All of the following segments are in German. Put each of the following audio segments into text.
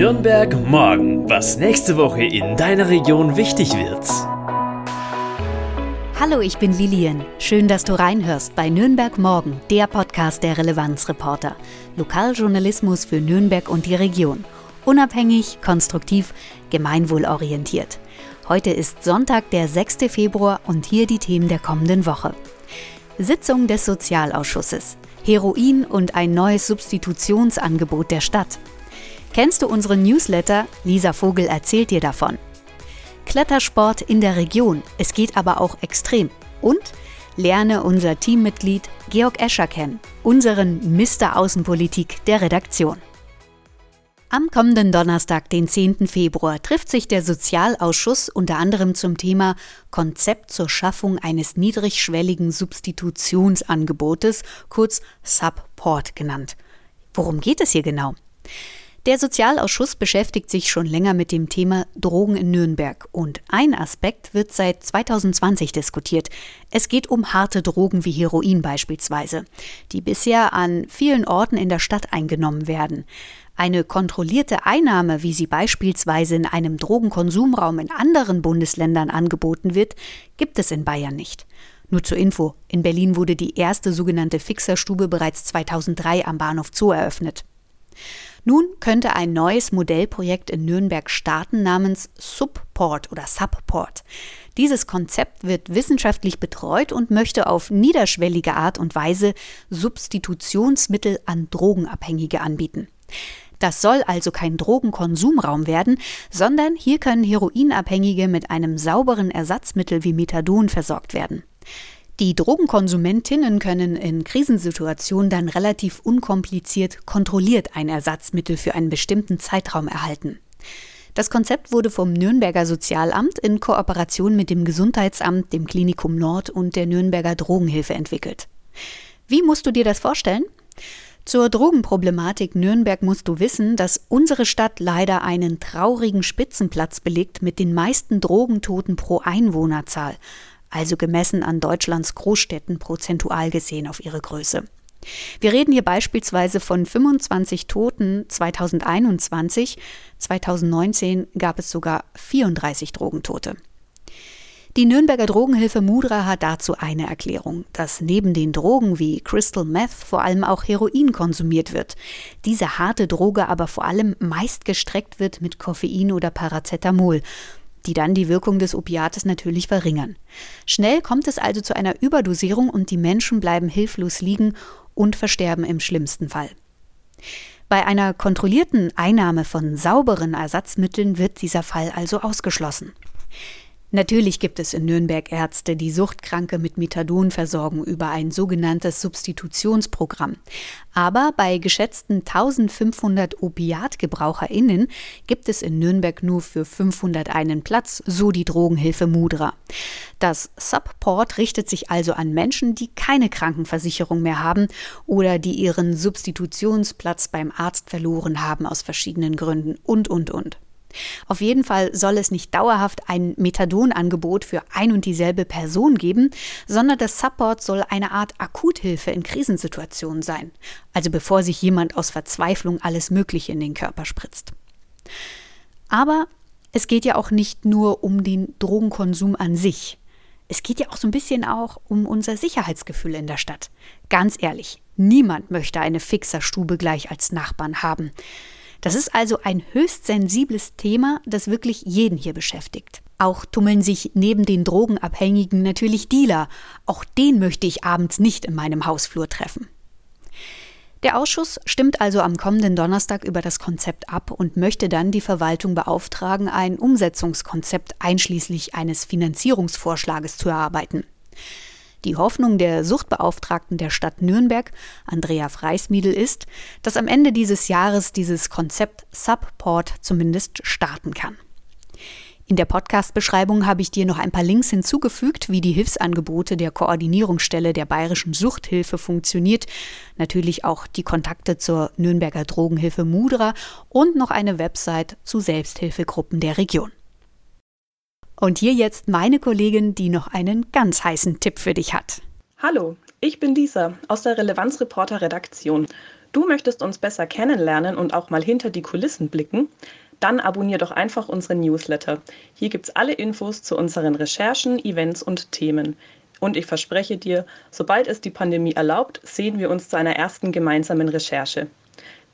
Nürnberg morgen, was nächste Woche in deiner Region wichtig wird. Hallo, ich bin Lilian. Schön, dass du reinhörst bei Nürnberg Morgen, der Podcast der Relevanzreporter. Lokaljournalismus für Nürnberg und die Region. Unabhängig, konstruktiv, gemeinwohlorientiert. Heute ist Sonntag, der 6. Februar und hier die Themen der kommenden Woche. Sitzung des Sozialausschusses. Heroin und ein neues Substitutionsangebot der Stadt. Kennst du unseren Newsletter? Lisa Vogel erzählt dir davon. Klettersport in der Region. Es geht aber auch extrem. Und lerne unser Teammitglied Georg Escher kennen, unseren Mr. Außenpolitik der Redaktion. Am kommenden Donnerstag, den 10. Februar, trifft sich der Sozialausschuss unter anderem zum Thema Konzept zur Schaffung eines niedrigschwelligen Substitutionsangebotes, kurz Subport genannt. Worum geht es hier genau? Der Sozialausschuss beschäftigt sich schon länger mit dem Thema Drogen in Nürnberg und ein Aspekt wird seit 2020 diskutiert. Es geht um harte Drogen wie Heroin beispielsweise, die bisher an vielen Orten in der Stadt eingenommen werden. Eine kontrollierte Einnahme, wie sie beispielsweise in einem Drogenkonsumraum in anderen Bundesländern angeboten wird, gibt es in Bayern nicht. Nur zur Info, in Berlin wurde die erste sogenannte Fixerstube bereits 2003 am Bahnhof Zoo eröffnet. Nun könnte ein neues Modellprojekt in Nürnberg starten namens Subport oder Subport. Dieses Konzept wird wissenschaftlich betreut und möchte auf niederschwellige Art und Weise Substitutionsmittel an Drogenabhängige anbieten. Das soll also kein Drogenkonsumraum werden, sondern hier können Heroinabhängige mit einem sauberen Ersatzmittel wie Methadon versorgt werden. Die Drogenkonsumentinnen können in Krisensituationen dann relativ unkompliziert kontrolliert ein Ersatzmittel für einen bestimmten Zeitraum erhalten. Das Konzept wurde vom Nürnberger Sozialamt in Kooperation mit dem Gesundheitsamt, dem Klinikum Nord und der Nürnberger Drogenhilfe entwickelt. Wie musst du dir das vorstellen? Zur Drogenproblematik Nürnberg musst du wissen, dass unsere Stadt leider einen traurigen Spitzenplatz belegt mit den meisten Drogentoten pro Einwohnerzahl, also gemessen an Deutschlands Großstädten prozentual gesehen auf ihre Größe. Wir reden hier beispielsweise von 25 Toten 2021, 2019 gab es sogar 34 Drogentote. Die Nürnberger Drogenhilfe Mudra hat dazu eine Erklärung, dass neben den Drogen wie Crystal Meth vor allem auch Heroin konsumiert wird. Diese harte Droge aber vor allem meist gestreckt wird mit Koffein oder Paracetamol die dann die Wirkung des Opiates natürlich verringern. Schnell kommt es also zu einer Überdosierung und die Menschen bleiben hilflos liegen und versterben im schlimmsten Fall. Bei einer kontrollierten Einnahme von sauberen Ersatzmitteln wird dieser Fall also ausgeschlossen. Natürlich gibt es in Nürnberg Ärzte, die Suchtkranke mit Methadon versorgen über ein sogenanntes Substitutionsprogramm. Aber bei geschätzten 1500 OpiatgebraucherInnen gibt es in Nürnberg nur für 500 einen Platz, so die Drogenhilfe Mudra. Das Subport richtet sich also an Menschen, die keine Krankenversicherung mehr haben oder die ihren Substitutionsplatz beim Arzt verloren haben aus verschiedenen Gründen und, und, und. Auf jeden Fall soll es nicht dauerhaft ein Methadon-Angebot für ein und dieselbe Person geben, sondern das Support soll eine Art Akuthilfe in Krisensituationen sein, also bevor sich jemand aus Verzweiflung alles Mögliche in den Körper spritzt. Aber es geht ja auch nicht nur um den Drogenkonsum an sich. Es geht ja auch so ein bisschen auch um unser Sicherheitsgefühl in der Stadt. Ganz ehrlich, niemand möchte eine Fixerstube gleich als Nachbarn haben. Das ist also ein höchst sensibles Thema, das wirklich jeden hier beschäftigt. Auch tummeln sich neben den Drogenabhängigen natürlich Dealer. Auch den möchte ich abends nicht in meinem Hausflur treffen. Der Ausschuss stimmt also am kommenden Donnerstag über das Konzept ab und möchte dann die Verwaltung beauftragen, ein Umsetzungskonzept einschließlich eines Finanzierungsvorschlages zu erarbeiten. Die Hoffnung der Suchtbeauftragten der Stadt Nürnberg, Andrea Freismiedel, ist, dass am Ende dieses Jahres dieses Konzept Subport zumindest starten kann. In der Podcast-Beschreibung habe ich dir noch ein paar Links hinzugefügt, wie die Hilfsangebote der Koordinierungsstelle der Bayerischen Suchthilfe funktioniert, natürlich auch die Kontakte zur Nürnberger Drogenhilfe Mudra und noch eine Website zu Selbsthilfegruppen der Region. Und hier jetzt meine Kollegin, die noch einen ganz heißen Tipp für dich hat. Hallo, ich bin Lisa aus der Relevanzreporter Redaktion. Du möchtest uns besser kennenlernen und auch mal hinter die Kulissen blicken? Dann abonnier doch einfach unseren Newsletter. Hier gibt's alle Infos zu unseren Recherchen, Events und Themen. Und ich verspreche dir, sobald es die Pandemie erlaubt, sehen wir uns zu einer ersten gemeinsamen Recherche.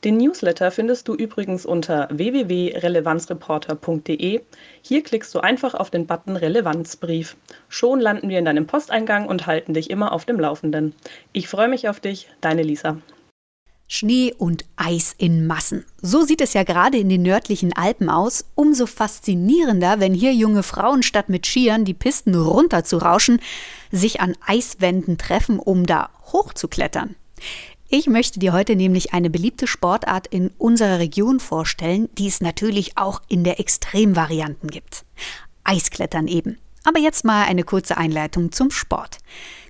Den Newsletter findest du übrigens unter www.relevanzreporter.de. Hier klickst du einfach auf den Button Relevanzbrief. Schon landen wir in deinem Posteingang und halten dich immer auf dem Laufenden. Ich freue mich auf dich, deine Lisa. Schnee und Eis in Massen. So sieht es ja gerade in den nördlichen Alpen aus. Umso faszinierender, wenn hier junge Frauen statt mit Skiern die Pisten runterzurauschen, sich an Eiswänden treffen, um da hochzuklettern. Ich möchte dir heute nämlich eine beliebte Sportart in unserer Region vorstellen, die es natürlich auch in der Extremvarianten gibt. Eisklettern eben. Aber jetzt mal eine kurze Einleitung zum Sport.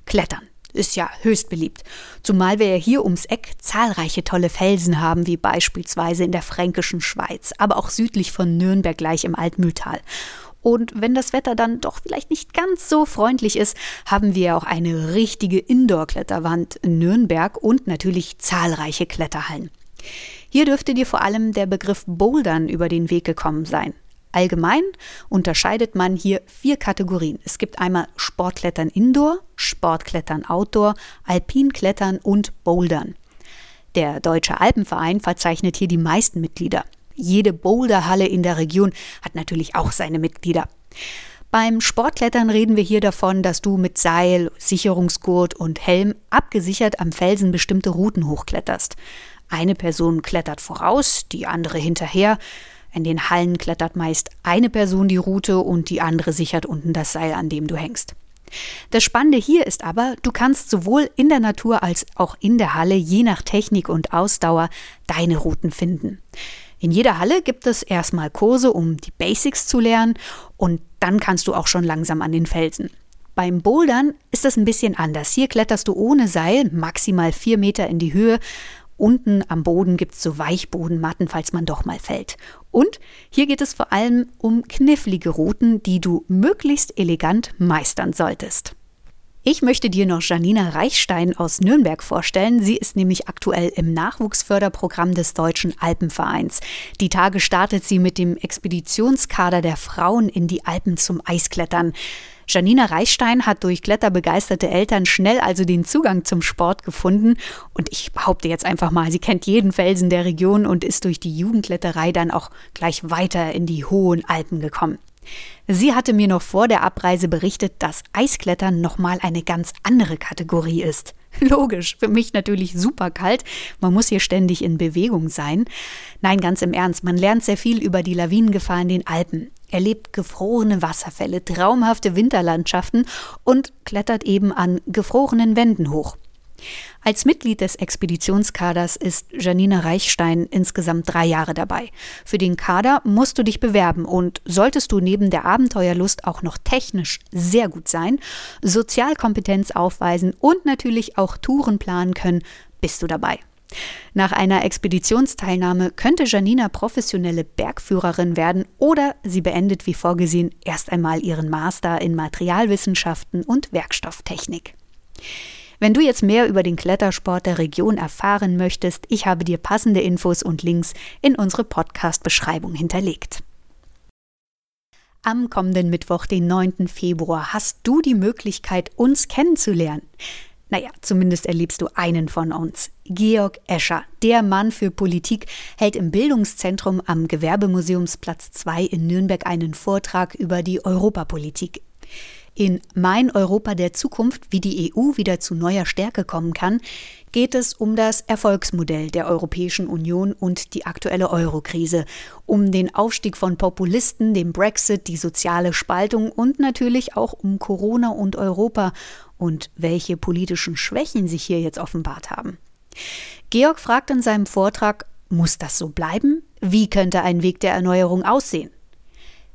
Klettern ist ja höchst beliebt. Zumal wir ja hier ums Eck zahlreiche tolle Felsen haben, wie beispielsweise in der fränkischen Schweiz, aber auch südlich von Nürnberg gleich im Altmühltal. Und wenn das Wetter dann doch vielleicht nicht ganz so freundlich ist, haben wir auch eine richtige Indoor-Kletterwand in Nürnberg und natürlich zahlreiche Kletterhallen. Hier dürfte dir vor allem der Begriff Bouldern über den Weg gekommen sein. Allgemein unterscheidet man hier vier Kategorien. Es gibt einmal Sportklettern Indoor, Sportklettern Outdoor, Alpinklettern und Bouldern. Der Deutsche Alpenverein verzeichnet hier die meisten Mitglieder. Jede Boulderhalle in der Region hat natürlich auch seine Mitglieder. Beim Sportklettern reden wir hier davon, dass du mit Seil, Sicherungsgurt und Helm abgesichert am Felsen bestimmte Routen hochkletterst. Eine Person klettert voraus, die andere hinterher. In den Hallen klettert meist eine Person die Route und die andere sichert unten das Seil, an dem du hängst. Das Spannende hier ist aber, du kannst sowohl in der Natur als auch in der Halle je nach Technik und Ausdauer deine Routen finden. In jeder Halle gibt es erstmal Kurse, um die Basics zu lernen und dann kannst du auch schon langsam an den Felsen. Beim Bouldern ist das ein bisschen anders. Hier kletterst du ohne Seil maximal vier Meter in die Höhe. Unten am Boden gibt es so Weichbodenmatten, falls man doch mal fällt. Und hier geht es vor allem um knifflige Routen, die du möglichst elegant meistern solltest. Ich möchte dir noch Janina Reichstein aus Nürnberg vorstellen. Sie ist nämlich aktuell im Nachwuchsförderprogramm des Deutschen Alpenvereins. Die Tage startet sie mit dem Expeditionskader der Frauen in die Alpen zum Eisklettern. Janina Reichstein hat durch kletterbegeisterte Eltern schnell also den Zugang zum Sport gefunden und ich behaupte jetzt einfach mal, sie kennt jeden Felsen der Region und ist durch die Jugendkletterei dann auch gleich weiter in die hohen Alpen gekommen. Sie hatte mir noch vor der Abreise berichtet, dass Eisklettern nochmal eine ganz andere Kategorie ist. Logisch, für mich natürlich super kalt. Man muss hier ständig in Bewegung sein. Nein, ganz im Ernst, man lernt sehr viel über die Lawinengefahr in den Alpen, erlebt gefrorene Wasserfälle, traumhafte Winterlandschaften und klettert eben an gefrorenen Wänden hoch. Als Mitglied des Expeditionskaders ist Janina Reichstein insgesamt drei Jahre dabei. Für den Kader musst du dich bewerben und solltest du neben der Abenteuerlust auch noch technisch sehr gut sein, Sozialkompetenz aufweisen und natürlich auch Touren planen können, bist du dabei. Nach einer Expeditionsteilnahme könnte Janina professionelle Bergführerin werden oder sie beendet wie vorgesehen erst einmal ihren Master in Materialwissenschaften und Werkstofftechnik. Wenn du jetzt mehr über den Klettersport der Region erfahren möchtest, ich habe dir passende Infos und Links in unsere Podcast-Beschreibung hinterlegt. Am kommenden Mittwoch, den 9. Februar, hast du die Möglichkeit, uns kennenzulernen. Naja, zumindest erlebst du einen von uns. Georg Escher, der Mann für Politik, hält im Bildungszentrum am Gewerbemuseumsplatz 2 in Nürnberg einen Vortrag über die Europapolitik. In Mein Europa der Zukunft, wie die EU wieder zu neuer Stärke kommen kann, geht es um das Erfolgsmodell der Europäischen Union und die aktuelle Eurokrise, um den Aufstieg von Populisten, den Brexit, die soziale Spaltung und natürlich auch um Corona und Europa und welche politischen Schwächen sich hier jetzt offenbart haben. Georg fragt in seinem Vortrag, muss das so bleiben? Wie könnte ein Weg der Erneuerung aussehen?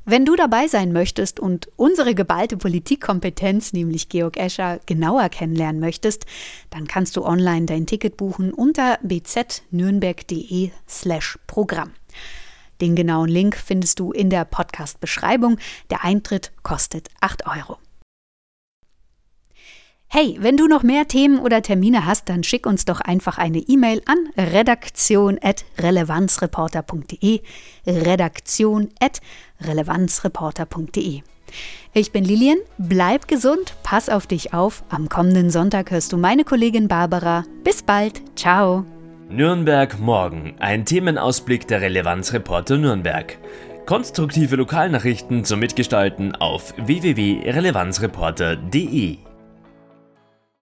Wenn du dabei sein möchtest und unsere geballte Politikkompetenz, nämlich Georg Escher, genauer kennenlernen möchtest, dann kannst du online dein Ticket buchen unter bznürnberg.de slash Programm. Den genauen Link findest du in der Podcast-Beschreibung. Der Eintritt kostet 8 Euro. Hey, wenn du noch mehr Themen oder Termine hast, dann schick uns doch einfach eine E-Mail an redaktion.relevanzreporter.de. Redaktion.relevanzreporter.de. Ich bin Lilian, bleib gesund, pass auf dich auf. Am kommenden Sonntag hörst du meine Kollegin Barbara. Bis bald, ciao. Nürnberg morgen, ein Themenausblick der Relevanzreporter Nürnberg. Konstruktive Lokalnachrichten zum Mitgestalten auf www.relevanzreporter.de.